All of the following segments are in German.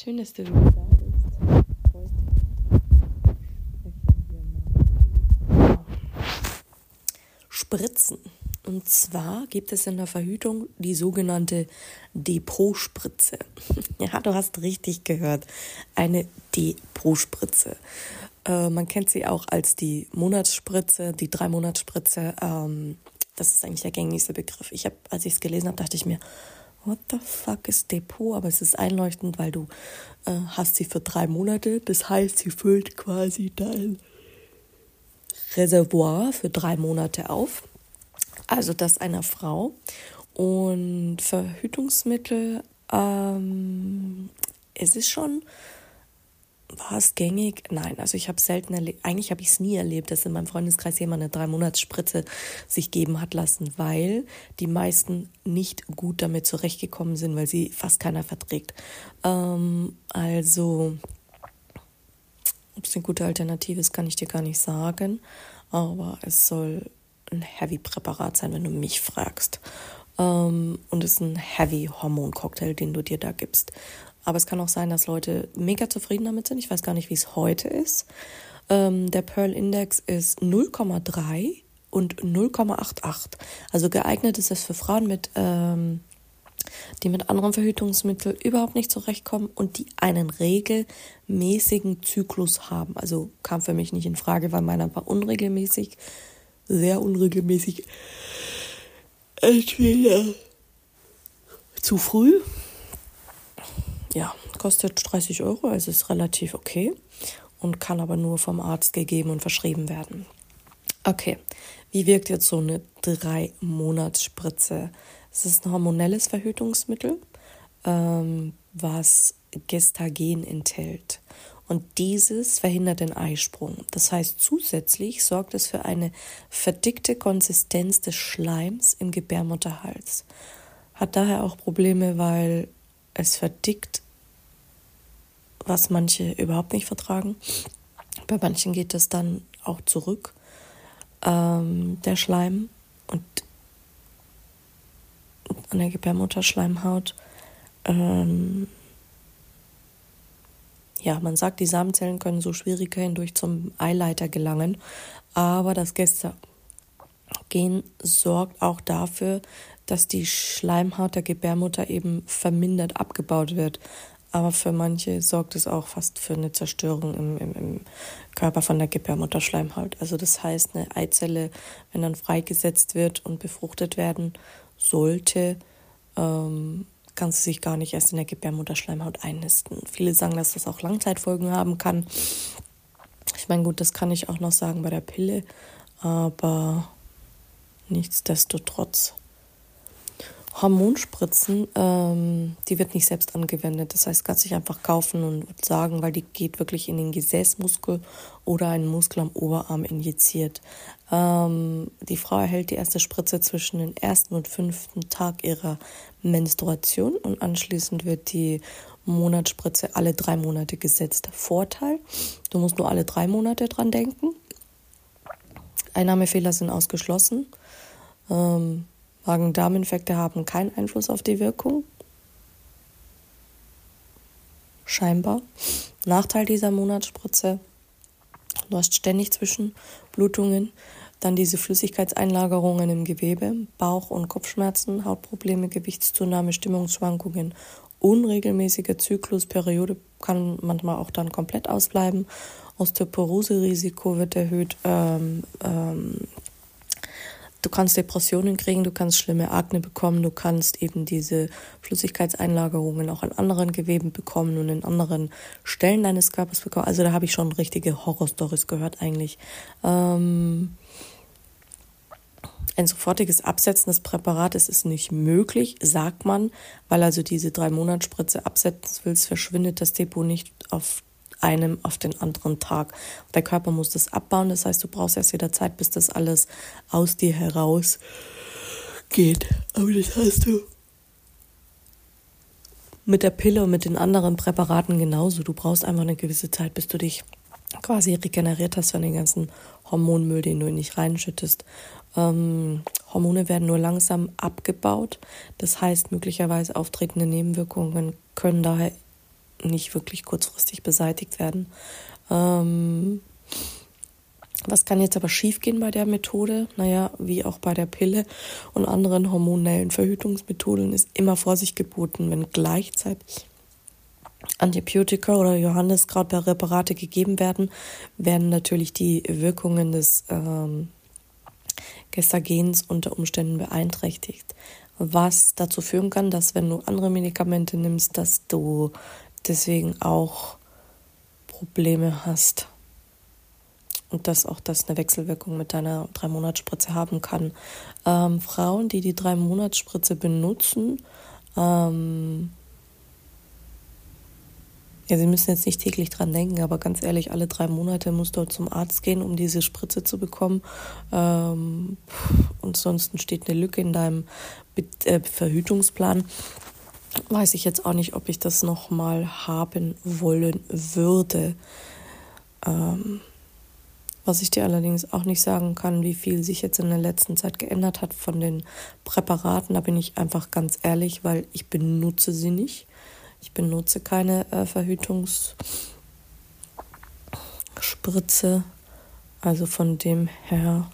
Schön, dass du wieder da bist. Spritzen. Und zwar gibt es in der Verhütung die sogenannte Depot-Spritze. Ja, du hast richtig gehört. Eine Depot-Spritze. Äh, man kennt sie auch als die Monatsspritze, die Drei-Monats-Spritze. Ähm, das ist eigentlich der gängigste Begriff. Ich habe, als ich es gelesen habe, dachte ich mir, what the fuck ist Depot? Aber es ist einleuchtend, weil du äh, hast sie für drei Monate. Das heißt, sie füllt quasi dein Reservoir für drei Monate auf. Also das einer Frau. Und Verhütungsmittel, ähm, es ist schon war es gängig? Nein, also ich habe selten erlebt, eigentlich habe ich es nie erlebt, dass in meinem Freundeskreis jemand eine Drei-Monats-Spritze sich geben hat lassen, weil die meisten nicht gut damit zurechtgekommen sind, weil sie fast keiner verträgt. Ähm, also, ob es eine gute Alternative ist, kann ich dir gar nicht sagen, aber es soll ein Heavy-Präparat sein, wenn du mich fragst. Ähm, und es ist ein Heavy-Hormon-Cocktail, den du dir da gibst. Aber es kann auch sein, dass Leute mega zufrieden damit sind. Ich weiß gar nicht, wie es heute ist. Ähm, der Pearl Index ist 0,3 und 0,88. Also geeignet ist es für Frauen mit, ähm, die mit anderen Verhütungsmitteln überhaupt nicht zurechtkommen und die einen regelmäßigen Zyklus haben. Also kam für mich nicht in Frage, weil meiner war unregelmäßig, sehr unregelmäßig. Entweder zu früh ja, kostet 30 Euro, also ist relativ okay und kann aber nur vom Arzt gegeben und verschrieben werden. Okay, wie wirkt jetzt so eine Drei-Monats-Spritze? Es ist ein hormonelles Verhütungsmittel, ähm, was Gestagen enthält. Und dieses verhindert den Eisprung. Das heißt, zusätzlich sorgt es für eine verdickte Konsistenz des Schleims im Gebärmutterhals. Hat daher auch Probleme, weil es verdickt, was manche überhaupt nicht vertragen. Bei manchen geht es dann auch zurück, ähm, der Schleim und an der Gebärmutterschleimhaut. Ähm, ja, man sagt, die Samenzellen können so schwieriger hindurch zum Eileiter gelangen, aber das Gestagen sorgt auch dafür, dass die Schleimhaut der Gebärmutter eben vermindert abgebaut wird. Aber für manche sorgt es auch fast für eine Zerstörung im, im, im Körper von der Gebärmutterschleimhaut. Also das heißt, eine Eizelle, wenn dann freigesetzt wird und befruchtet werden sollte, ähm, kann sie sich gar nicht erst in der Gebärmutterschleimhaut einnisten. Viele sagen, dass das auch Langzeitfolgen haben kann. Ich meine, gut, das kann ich auch noch sagen bei der Pille, aber nichtsdestotrotz. Hormonspritzen, ähm, die wird nicht selbst angewendet. Das heißt, kannst dich einfach kaufen und sagen, weil die geht wirklich in den Gesäßmuskel oder einen Muskel am Oberarm injiziert. Ähm, die Frau erhält die erste Spritze zwischen dem ersten und fünften Tag ihrer Menstruation und anschließend wird die Monatsspritze alle drei Monate gesetzt. Vorteil, du musst nur alle drei Monate dran denken. Einnahmefehler sind ausgeschlossen. Ähm, Magen-Darm-Infekte haben keinen Einfluss auf die Wirkung. Scheinbar. Nachteil dieser Monatsspritze. Du hast ständig Zwischenblutungen, dann diese Flüssigkeitseinlagerungen im Gewebe, Bauch- und Kopfschmerzen, Hautprobleme, Gewichtszunahme, Stimmungsschwankungen, unregelmäßiger Zyklus, Periode kann manchmal auch dann komplett ausbleiben. Osteoporose-Risiko wird erhöht, ähm, ähm, Du kannst Depressionen kriegen, du kannst schlimme Akne bekommen, du kannst eben diese Flüssigkeitseinlagerungen auch an anderen Geweben bekommen und in anderen Stellen deines Körpers bekommen. Also da habe ich schon richtige Horrorstories gehört eigentlich. Ähm Ein sofortiges Absetzen des Präparates ist nicht möglich, sagt man, weil also diese drei Monatsspritze absetzen willst, verschwindet das Depot nicht auf einem auf den anderen Tag. Der Körper muss das abbauen, das heißt, du brauchst erst wieder Zeit, bis das alles aus dir heraus geht. Aber das hast du mit der Pille und mit den anderen Präparaten genauso. Du brauchst einfach eine gewisse Zeit, bis du dich quasi regeneriert hast von den ganzen Hormonmüll, den du nicht reinschüttest. Ähm, Hormone werden nur langsam abgebaut. Das heißt, möglicherweise auftretende Nebenwirkungen können daher nicht wirklich kurzfristig beseitigt werden. Ähm, was kann jetzt aber schiefgehen bei der Methode? Naja, wie auch bei der Pille und anderen hormonellen Verhütungsmethoden ist immer Vorsicht geboten, wenn gleichzeitig Antibiotika oder Johanniskrautpräparate gegeben werden, werden natürlich die Wirkungen des ähm, Gestagens unter Umständen beeinträchtigt. Was dazu führen kann, dass wenn du andere Medikamente nimmst, dass du deswegen auch Probleme hast. Und dass auch das eine Wechselwirkung mit deiner Drei-Monats-Spritze haben kann. Ähm, Frauen, die die Drei-Monats-Spritze benutzen, ähm, ja, sie müssen jetzt nicht täglich dran denken, aber ganz ehrlich, alle drei Monate musst du zum Arzt gehen, um diese Spritze zu bekommen. Ähm, und sonst steht eine Lücke in deinem äh, Verhütungsplan weiß ich jetzt auch nicht, ob ich das nochmal haben wollen würde. Ähm, was ich dir allerdings auch nicht sagen kann, wie viel sich jetzt in der letzten Zeit geändert hat von den Präparaten, da bin ich einfach ganz ehrlich, weil ich benutze sie nicht. Ich benutze keine äh, Verhütungsspritze. Also von dem her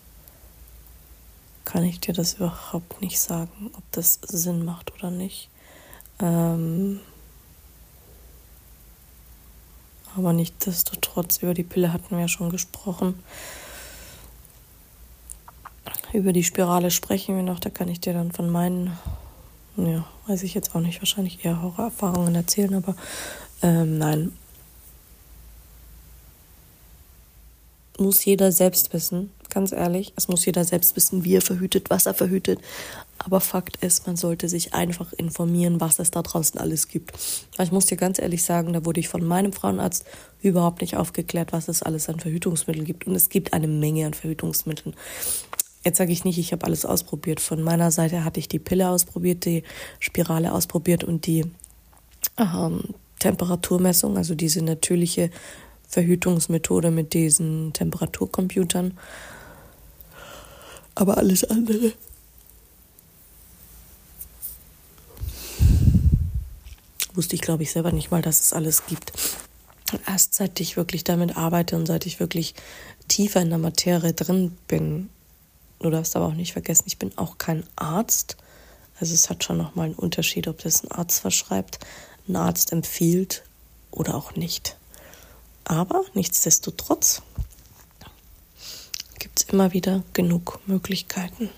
kann ich dir das überhaupt nicht sagen, ob das Sinn macht oder nicht. Ähm, aber nichtsdestotrotz, über die Pille hatten wir ja schon gesprochen. Über die Spirale sprechen wir noch, da kann ich dir dann von meinen, ja, weiß ich jetzt auch nicht, wahrscheinlich eher Horrorerfahrungen erzählen, aber ähm, nein. Muss jeder selbst wissen, ganz ehrlich. Es muss jeder selbst wissen, wie er verhütet, was er verhütet. Aber Fakt ist, man sollte sich einfach informieren, was es da draußen alles gibt. Ich muss dir ganz ehrlich sagen, da wurde ich von meinem Frauenarzt überhaupt nicht aufgeklärt, was es alles an Verhütungsmitteln gibt. Und es gibt eine Menge an Verhütungsmitteln. Jetzt sage ich nicht, ich habe alles ausprobiert. Von meiner Seite hatte ich die Pille ausprobiert, die Spirale ausprobiert und die ähm, Temperaturmessung, also diese natürliche Verhütungsmethode mit diesen Temperaturcomputern aber alles andere. Wusste ich, glaube ich, selber nicht mal, dass es alles gibt. Erst seit ich wirklich damit arbeite und seit ich wirklich tiefer in der Materie drin bin, du darfst aber auch nicht vergessen, ich bin auch kein Arzt. Also es hat schon nochmal einen Unterschied, ob das ein Arzt verschreibt, ein Arzt empfiehlt oder auch nicht. Aber nichtsdestotrotz gibt es immer wieder genug Möglichkeiten.